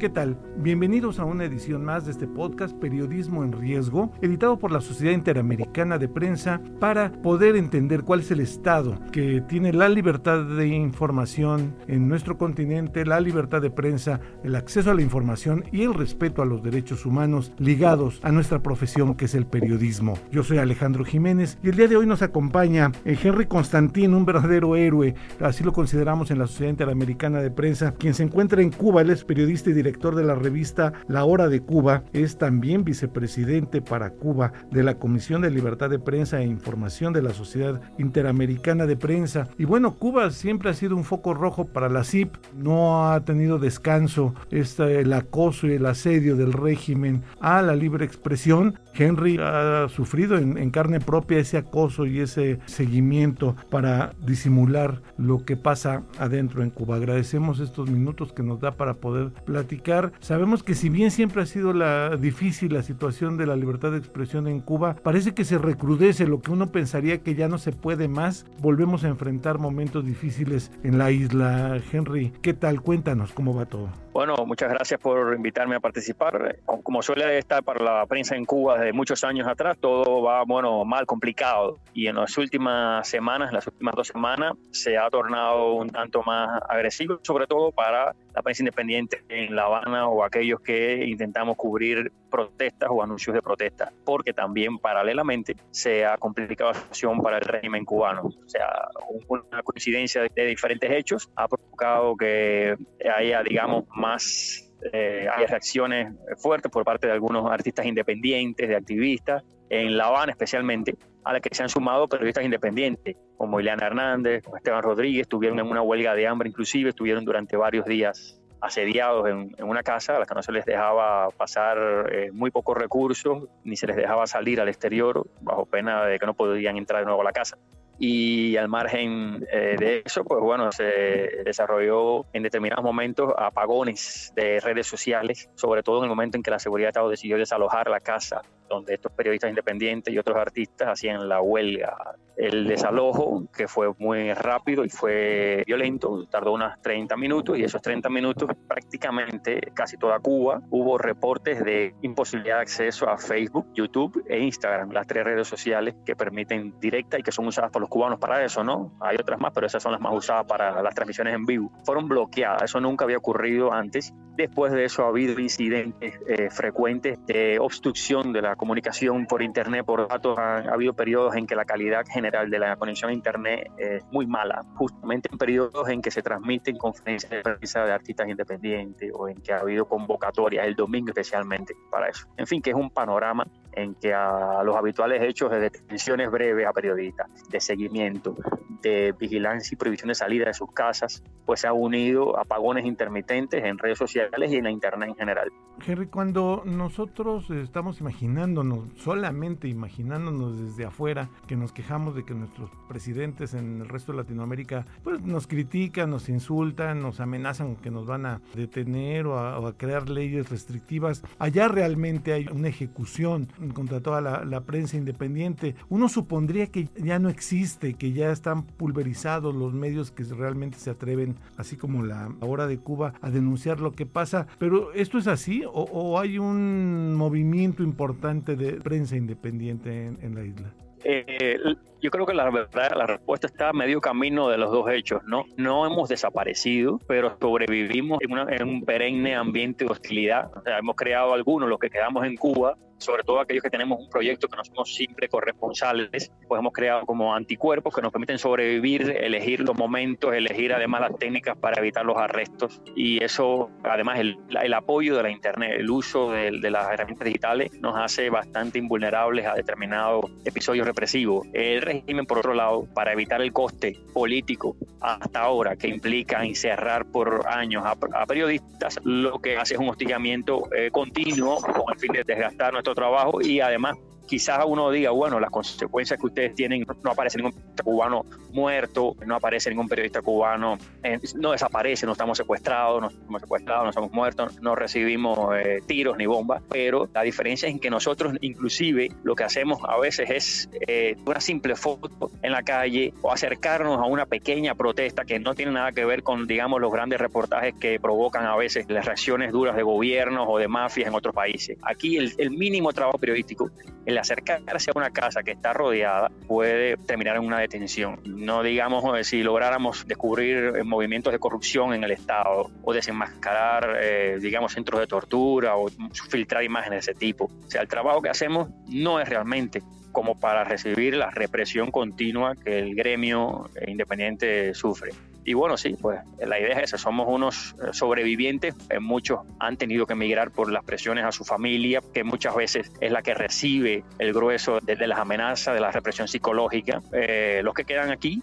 ¿Qué tal? Bienvenidos a una edición más de este podcast Periodismo en Riesgo, editado por la Sociedad Interamericana de Prensa para poder entender cuál es el estado que tiene la libertad de información en nuestro continente, la libertad de prensa, el acceso a la información y el respeto a los derechos humanos ligados a nuestra profesión que es el periodismo. Yo soy Alejandro Jiménez y el día de hoy nos acompaña eh, Henry Constantín, un verdadero héroe, así lo consideramos en la Sociedad Interamericana de Prensa, quien se encuentra en Cuba, él es periodista y director director de la revista La Hora de Cuba, es también vicepresidente para Cuba de la Comisión de Libertad de Prensa e Información de la Sociedad Interamericana de Prensa. Y bueno, Cuba siempre ha sido un foco rojo para la CIP, no ha tenido descanso este, el acoso y el asedio del régimen a la libre expresión. Henry ha sufrido en, en carne propia ese acoso y ese seguimiento para disimular lo que pasa adentro en Cuba. Agradecemos estos minutos que nos da para poder platicar Sabemos que si bien siempre ha sido la difícil la situación de la libertad de expresión en Cuba, parece que se recrudece lo que uno pensaría que ya no se puede más. Volvemos a enfrentar momentos difíciles en la isla. Henry, ¿qué tal? Cuéntanos cómo va todo. Bueno, muchas gracias por invitarme a participar. Como suele estar para la prensa en Cuba desde muchos años atrás, todo va, bueno, mal, complicado. Y en las últimas semanas, las últimas dos semanas, se ha tornado un tanto más agresivo, sobre todo para la prensa independiente en La Habana o aquellos que intentamos cubrir protestas o anuncios de protesta, porque también paralelamente se ha complicado la situación para el régimen cubano. O sea, una coincidencia de diferentes hechos ha provocado que haya, digamos, más eh, hay reacciones fuertes por parte de algunos artistas independientes, de activistas, en La Habana especialmente, a las que se han sumado periodistas independientes, como Ileana Hernández, Esteban Rodríguez, estuvieron en una huelga de hambre inclusive, estuvieron durante varios días asediados en, una casa a la que no se les dejaba pasar eh, muy pocos recursos, ni se les dejaba salir al exterior, bajo pena de que no podían entrar de nuevo a la casa y al margen eh, de eso, pues bueno, se desarrolló en determinados momentos apagones de redes sociales, sobre todo en el momento en que la seguridad de Estado decidió desalojar la casa donde estos periodistas independientes y otros artistas hacían la huelga. El desalojo, que fue muy rápido y fue violento, tardó unos 30 minutos y esos 30 minutos prácticamente casi toda Cuba hubo reportes de imposibilidad de acceso a Facebook, YouTube e Instagram, las tres redes sociales que permiten directa y que son usadas por los cubanos para eso, ¿no? Hay otras más, pero esas son las más usadas para las transmisiones en vivo. Fueron bloqueadas, eso nunca había ocurrido antes. Después de eso ha habido incidentes eh, frecuentes de obstrucción de la comunicación por Internet, por datos. Ha, habido periodos en que la calidad general de la conexión a Internet es muy mala, justamente en periodos en que se transmiten conferencias de prensa de artistas independientes o en que ha habido convocatorias, el domingo especialmente para eso. En fin, que es un panorama en que a los habituales hechos de detenciones breves a periodistas, de seguimiento, de vigilancia y prohibición de salida de sus casas, pues se ha unido apagones intermitentes en redes sociales y en la internet en general. Henry, cuando nosotros estamos imaginándonos, solamente imaginándonos desde afuera, que nos quejamos de que nuestros presidentes en el resto de Latinoamérica pues, nos critican, nos insultan, nos amenazan que nos van a detener o a, o a crear leyes restrictivas, allá realmente hay una ejecución contra toda la, prensa independiente. Uno supondría que ya no existe, que ya están pulverizados los medios que realmente se atreven, así como la hora de Cuba, a denunciar lo que pasa. Pero ¿esto es así o, o hay un movimiento importante de prensa independiente en, en la isla? Eh, Yo creo que la verdad, la respuesta está a medio camino de los dos hechos, ¿no? No hemos desaparecido, pero sobrevivimos en, en un perenne ambiente de hostilidad. Hemos creado algunos, los que quedamos en Cuba, sobre todo aquellos que tenemos un proyecto que no somos siempre corresponsales, pues hemos creado como anticuerpos que nos permiten sobrevivir, elegir los momentos, elegir además las técnicas para evitar los arrestos y eso, además el, apoyo de la Internet, el uso de, las herramientas digitales nos hace bastante invulnerables a determinados episodios represivos. Régimen, por otro lado, para evitar el coste político hasta ahora que implica encerrar por años a, periodistas, lo que hace es un hostigamiento eh, continuo con el fin de desgastar nuestro trabajo y además quizás uno diga, bueno, las consecuencias que ustedes tienen, no aparece ningún periodista cubano muerto, no aparece ningún periodista cubano, eh, no desaparece, no estamos secuestrados, no estamos secuestrados, no estamos muertos, no recibimos eh, tiros ni bombas, pero la diferencia es en que nosotros inclusive lo que hacemos a veces es eh, una simple foto en la calle o acercarnos a una pequeña protesta que no tiene nada que ver con, digamos, los grandes reportajes que provocan a veces las reacciones duras de gobiernos o de mafias en otros países. Aquí el, el mínimo trabajo periodístico, el acercarse a una casa que está rodeada puede terminar en una detención. No digamos eh, si lográramos descubrir eh, movimientos de corrupción en el Estado o desenmascarar, eh, digamos, centros de tortura o filtrar imágenes de ese tipo. O sea, el trabajo que hacemos no es realmente como para recibir la represión continua que el gremio independiente sufre. Y bueno, sí, pues la idea es esa, somos unos sobrevivientes, muchos han tenido que emigrar por las presiones a su familia, que muchas veces es la que recibe el grueso de, las amenazas, de la represión psicológica. Eh, los que quedan aquí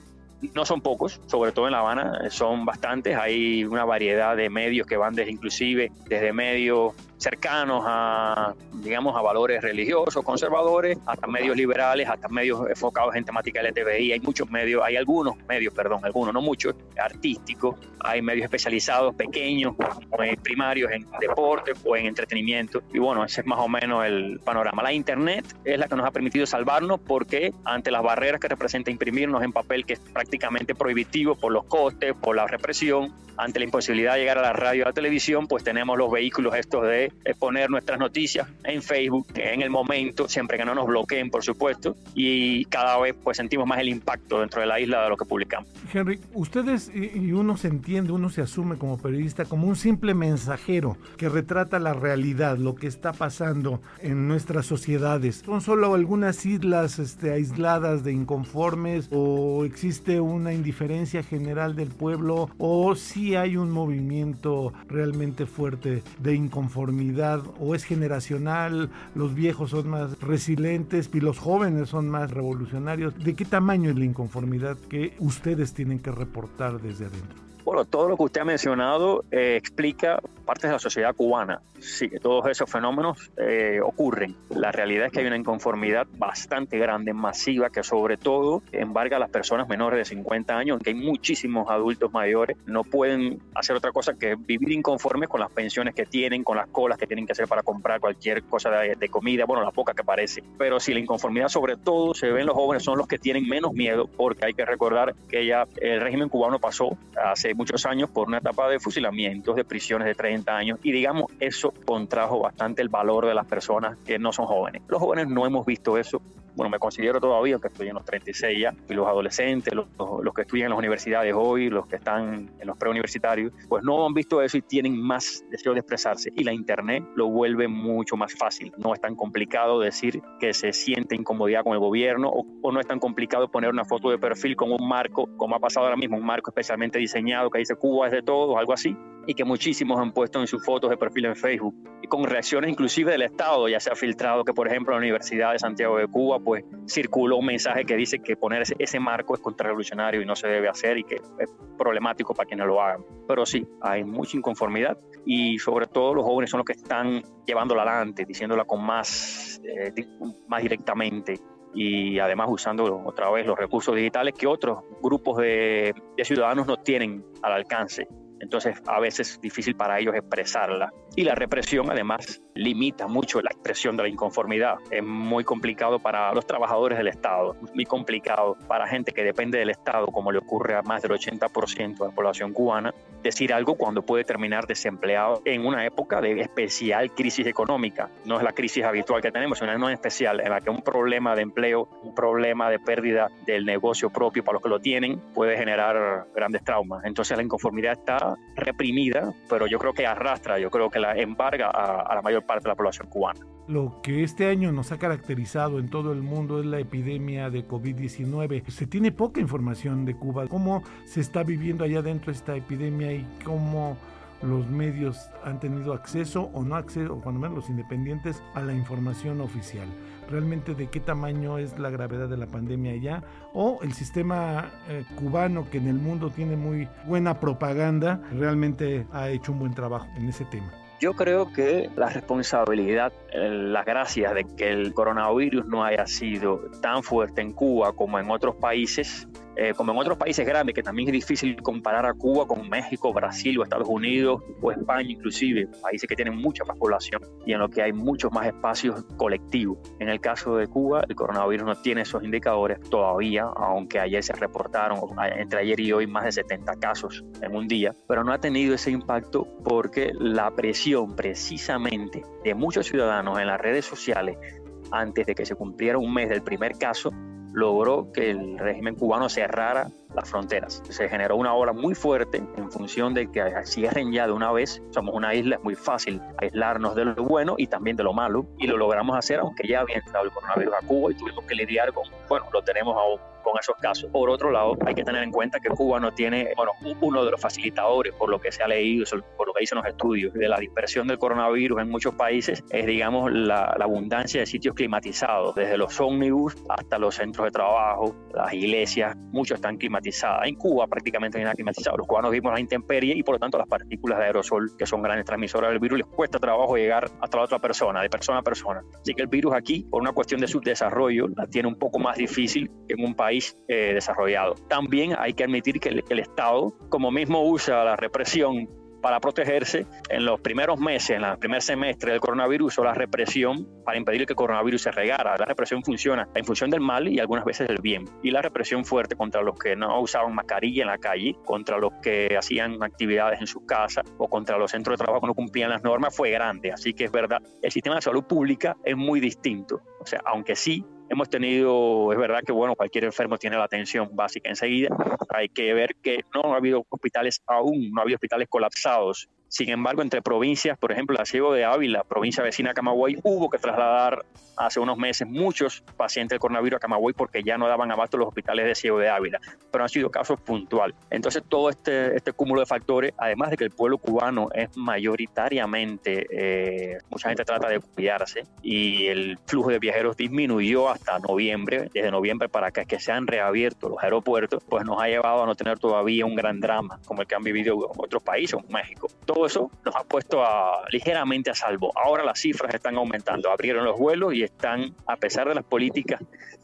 no son pocos, sobre todo en La Habana, son bastantes, hay una variedad de medios que van desde inclusive desde medios cercanos a, digamos, a valores religiosos, conservadores, hasta medios liberales, hasta medios enfocados en temática LTBI. Hay muchos medios, hay algunos medios, perdón, algunos, no muchos, artísticos, hay medios especializados, pequeños, primarios en deporte o en entretenimiento. Y bueno, ese es más o menos el panorama. La Internet es la que nos ha permitido salvarnos porque ante las barreras que representa imprimirnos en papel, que es prácticamente prohibitivo por los costes, por la represión, ante la imposibilidad de llegar a la radio y a la televisión, pues tenemos los vehículos estos de poner nuestras noticias en Facebook en el momento, siempre que no nos bloqueen, por supuesto, y cada vez pues sentimos más el impacto dentro de la isla de lo que publicamos. Henry, ustedes y uno se entiende, uno se asume como periodista como un simple mensajero que retrata la realidad, lo que está pasando en nuestras sociedades. ¿Son solo algunas islas este, aisladas de inconformes o existe una indiferencia general del pueblo o si hay un movimiento realmente fuerte de inconformidad o es generacional, los viejos son más resilientes y los jóvenes son más revolucionarios. ¿De qué tamaño es la inconformidad que ustedes tienen que reportar desde adentro? Bueno, todo lo que usted ha mencionado eh, explica partes de la sociedad cubana. Sí, que todos esos fenómenos eh, ocurren. La realidad es que hay una inconformidad bastante grande, masiva, que sobre todo embarga a las personas menores de 50 años, que hay muchísimos adultos mayores, no pueden hacer otra cosa que vivir inconformes con las pensiones que tienen, con las colas que tienen que hacer para comprar cualquier cosa de, de comida, bueno, la poca que parece. Pero si la inconformidad sobre todo se ve en los jóvenes, son los que tienen menos miedo, porque hay que recordar que ya el régimen cubano pasó hace muchos años por una etapa de fusilamientos, de prisiones de 30 años y digamos eso contrajo bastante el valor de las personas que no son jóvenes. Los jóvenes no hemos visto eso bueno, me considero todavía que estoy en los 36 ya, y los adolescentes, los, los, que estudian en las universidades hoy, los que están en los preuniversitarios, pues no han visto eso y tienen más deseo de expresarse. Y la Internet lo vuelve mucho más fácil. No es tan complicado decir que se siente incomodidad con el gobierno o, o no es tan complicado poner una foto de perfil con un marco, como ha pasado ahora mismo, un marco especialmente diseñado que dice Cuba es de todos, algo así, y que muchísimos han puesto en sus fotos de perfil en Facebook. Y con reacciones inclusive del Estado, ya se ha filtrado que, por ejemplo, la Universidad de Santiago de Cuba, pues circuló un mensaje que dice que poner ese, marco es contrarrevolucionario y no se debe hacer y que es problemático para quienes lo hagan. Pero sí, hay mucha inconformidad y sobre todo los jóvenes son los que están llevándola adelante, diciéndola con más, eh, más directamente y además usando otra vez los recursos digitales que otros grupos de ciudadanos no tienen al alcance. Entonces, a veces es difícil para ellos expresarla. Y la represión, además, limita mucho la expresión de la inconformidad. Es muy complicado para los trabajadores del Estado, muy complicado para gente que depende del Estado, como le ocurre a más del 80% de la población cubana, decir algo cuando puede terminar desempleado en una época de especial crisis económica. No es la crisis habitual que tenemos, sino una especial en la que un problema de empleo, un problema de pérdida del negocio propio para los que lo tienen, puede generar grandes traumas. Entonces la inconformidad está reprimida, pero yo creo que arrastra, yo creo que la embarga a, a la mayor parte de la población cubana. Lo que este año nos ha caracterizado en todo el mundo es la epidemia de COVID-19. Se tiene poca información de Cuba. ¿Cómo se está viviendo allá dentro esta epidemia y cómo los medios han tenido acceso o no acceso, o cuando menos los independientes, a la información oficial. Realmente de qué tamaño es la gravedad de la pandemia allá o el sistema eh, cubano que en el mundo tiene muy buena propaganda realmente ha hecho un buen trabajo en ese tema. Yo creo que la responsabilidad, eh, las gracias de que el coronavirus no haya sido tan fuerte en Cuba como en otros países, eh, como en otros países grandes, que también es difícil comparar a Cuba con México, Brasil o Estados Unidos o España inclusive, países que tienen mucha más población y en los que hay muchos más espacios colectivos. En el caso de Cuba, el coronavirus no tiene esos indicadores todavía, aunque ayer se reportaron, entre ayer y hoy, más de 70 casos en un día, pero no ha tenido ese impacto porque la presión precisamente de muchos ciudadanos en las redes sociales antes de que se cumpliera un mes del primer caso, logró que el régimen cubano cerrara las fronteras. Se generó una ola muy fuerte en función de que cierren ya de una vez. Somos una isla, es muy fácil aislarnos de lo bueno y también de lo malo. Y lo logramos hacer aunque ya había entrado el coronavirus a Cuba y tuvimos que lidiar con, bueno, lo tenemos aún con esos casos. Por otro lado, hay que tener en cuenta que Cuba no tiene, bueno, uno de los facilitadores, por lo que se ha leído, por lo que dicen los estudios, de la dispersión del coronavirus en muchos países, es, digamos, la, la abundancia de sitios climatizados, desde los ómnibus hasta los centros de trabajo, las iglesias, muchos están climatizados. En Cuba prácticamente no hay nada climatizado. Los cubanos vivimos la intemperie y por lo tanto las partículas de aerosol, que son grandes transmisoras del virus, les cuesta trabajo llegar hasta la otra persona, de persona a persona. Así que el virus aquí, por una cuestión de subdesarrollo, la tiene un poco más difícil que en un país eh, desarrollado. También hay que admitir que el, Estado, como mismo usa la represión para protegerse en los primeros meses, en el primer semestre del coronavirus, o la represión para impedir que el coronavirus se regara. La represión funciona en función del mal y algunas veces del bien. Y la represión fuerte contra los que no usaban mascarilla en la calle, contra los que hacían actividades en sus casas o contra los centros de trabajo que no cumplían las normas fue grande. Así que es verdad, el sistema de salud pública es muy distinto. O sea, aunque sí Hemos tenido, es verdad que bueno, cualquier enfermo tiene la atención básica enseguida. Hay que ver que no ha habido hospitales aún, no ha habido hospitales colapsados sin embargo, entre provincias, por ejemplo, la Ciego de Ávila, provincia vecina a Camagüey, hubo que trasladar hace unos meses muchos pacientes del coronavirus a Camagüey porque ya no daban abasto los hospitales de Ciego de Ávila, pero han sido casos puntuales. Entonces, todo este, este cúmulo de factores, además de que el pueblo cubano es mayoritariamente, eh, mucha gente trata de cuidarse y el flujo de viajeros disminuyó hasta noviembre, desde noviembre para que se han reabierto los aeropuertos, pues nos ha llevado a no tener todavía un gran drama como el que han vivido otros países, como México eso nos ha puesto ligeramente a salvo. Ahora las cifras están aumentando, abrieron los vuelos y están, a pesar de las políticas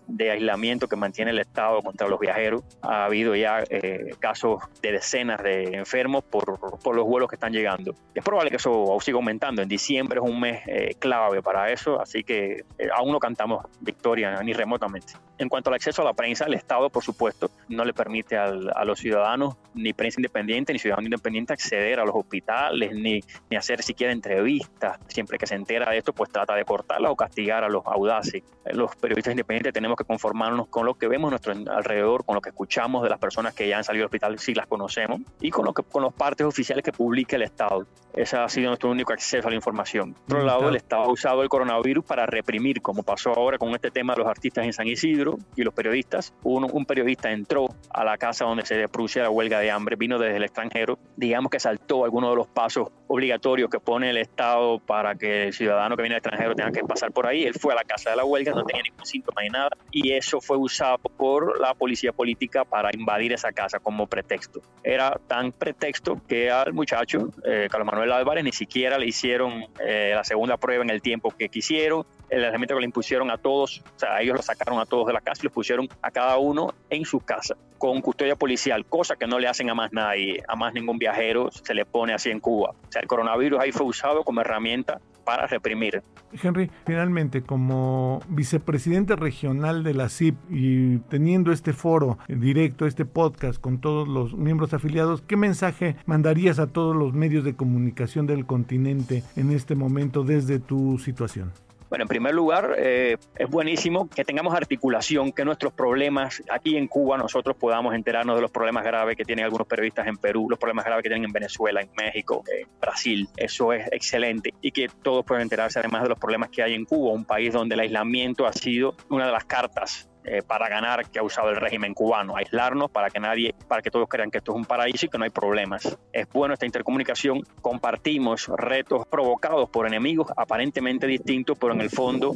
de aislamiento que mantiene el Estado contra los viajeros. Ha habido ya eh, casos de decenas de enfermos por, los vuelos que están llegando. Es probable que eso siga aumentando. En diciembre es un mes eh, clave para eso, así que eh, aún no cantamos victoria ni remotamente. En cuanto al acceso a la prensa, el Estado, por supuesto, no le permite al, a los ciudadanos, ni prensa independiente, ni ciudadano independiente, acceder a los hospitales, ni, ni hacer siquiera entrevistas. Siempre que se entera de esto, pues trata de cortarla o castigar a los audaces. Los periodistas independientes tenemos que conformarnos con lo que vemos a nuestro alrededor, con lo que escuchamos de las personas que ya han salido del hospital, si las conocemos, y con, lo que, con los partes oficiales que publica el Estado. Ese ha sido nuestro único acceso a la información. Por otro lado, el Estado ha usado el coronavirus para reprimir, como pasó ahora con este tema de los artistas en San Isidro y los periodistas. Un, un periodista entró a la casa donde se producía la huelga de hambre, vino desde el extranjero, digamos que saltó algunos de los pasos obligatorios que pone el Estado para que el ciudadano que viene del extranjero tenga que pasar por ahí. Él fue a la casa de la huelga, no tenía ningún síntoma ni nada, y eso fue usado por la policía política para invadir esa casa como pretexto. Era tan pretexto que al muchacho, eh, Carlos Manuel Álvarez, ni siquiera le hicieron eh, la segunda prueba en el tiempo que quisieron, el elemento que le impusieron a todos, o sea, ellos lo sacaron a todos de la casa y los pusieron a cada uno en su casa con custodia policial, cosa que no le hacen a más nadie, a más ningún viajero se le pone así en Cuba. O sea, el coronavirus ahí fue usado como herramienta para reprimir. Henry, finalmente, como vicepresidente regional de la CIP y teniendo este foro directo, este podcast con todos los miembros afiliados, ¿qué mensaje mandarías a todos los medios de comunicación del continente en este momento desde tu situación? Bueno, en primer lugar, eh, es buenísimo que tengamos articulación, que nuestros problemas aquí en Cuba nosotros podamos enterarnos de los problemas graves que tienen algunos periodistas en Perú, los problemas graves que tienen en Venezuela, en México, en Brasil. Eso es excelente. Y que todos puedan enterarse además de los problemas que hay en Cuba, un país donde el aislamiento ha sido una de las cartas eh, para ganar que ha usado el régimen cubano, aislarnos para que nadie, para que todos crean que esto es un paraíso y que no hay problemas. Es bueno esta intercomunicación, compartimos retos provocados por enemigos aparentemente distintos, pero en el fondo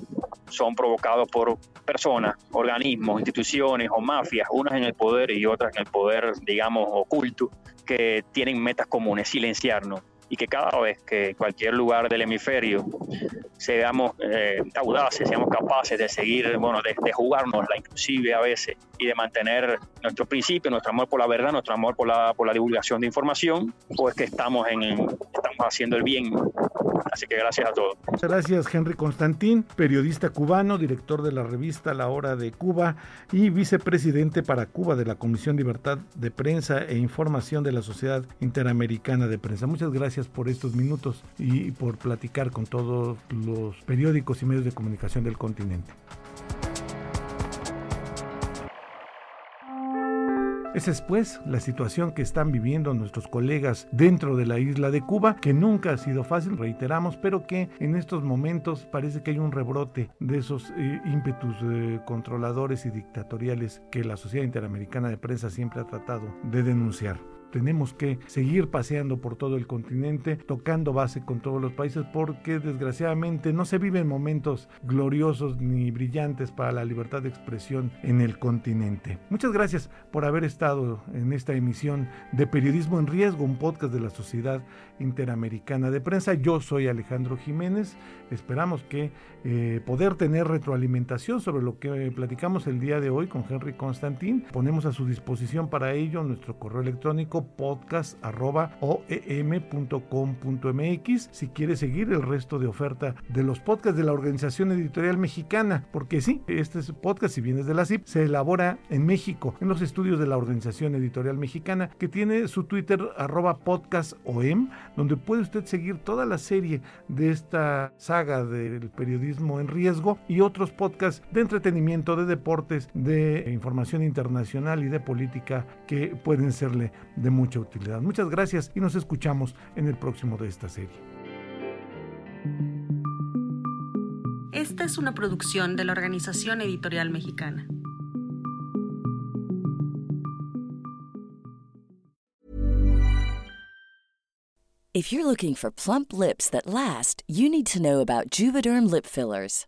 son provocados por personas, organismos, instituciones o mafias, unas en el poder y otras en el poder, digamos, oculto, que tienen metas comunes, silenciarnos y que cada vez que cualquier lugar del hemisferio seamos eh, audaces, seamos capaces de seguir, bueno, de, de jugárnosla inclusive a veces y de mantener nuestro principio, nuestro amor por la verdad, nuestro amor por la, por la divulgación de información, pues que estamos, en, estamos haciendo el bien. Así que gracias a todos. Muchas gracias, Henry Constantín, periodista cubano, director de la revista La Hora de Cuba y vicepresidente para Cuba de la Comisión Libertad de Prensa e Información de la Sociedad Interamericana de Prensa. Muchas gracias por estos minutos y por platicar con todos los periódicos y medios de comunicación del continente. Esa es pues la situación que están viviendo nuestros colegas dentro de la isla de Cuba, que nunca ha sido fácil, reiteramos, pero que en estos momentos parece que hay un rebrote de esos eh, ímpetus eh, controladores y dictatoriales que la Sociedad Interamericana de Prensa siempre ha tratado de denunciar tenemos que seguir paseando por todo el continente, tocando base con todos los países, porque desgraciadamente no se viven momentos gloriosos ni brillantes para la libertad de expresión en el continente. Muchas gracias por haber estado en esta emisión de Periodismo en Riesgo, un podcast de la Sociedad Interamericana de Prensa. Yo soy Alejandro Jiménez. Esperamos que eh, poder tener retroalimentación sobre lo que platicamos el día de hoy con Henry Constantín. Ponemos a su disposición para ello nuestro correo electrónico podcast.oem.com.mx si quieres seguir el resto de oferta de los podcasts de la Organización Editorial Mexicana, porque sí, este podcast, si vienes de la CIP, se elabora en México, en los estudios de la Organización Editorial Mexicana, que tiene su Twitter arroba podcastom, donde puede usted seguir toda la serie de esta saga del periodismo en riesgo y otros podcasts de entretenimiento, de deportes, de información internacional y de política que pueden serle de mucha utilidad. Muchas gracias y nos escuchamos en el próximo de esta serie. Esta es una producción de la Organización Editorial Mexicana. If you're looking for plump lips that last, you need to know about Juvederm lip fillers.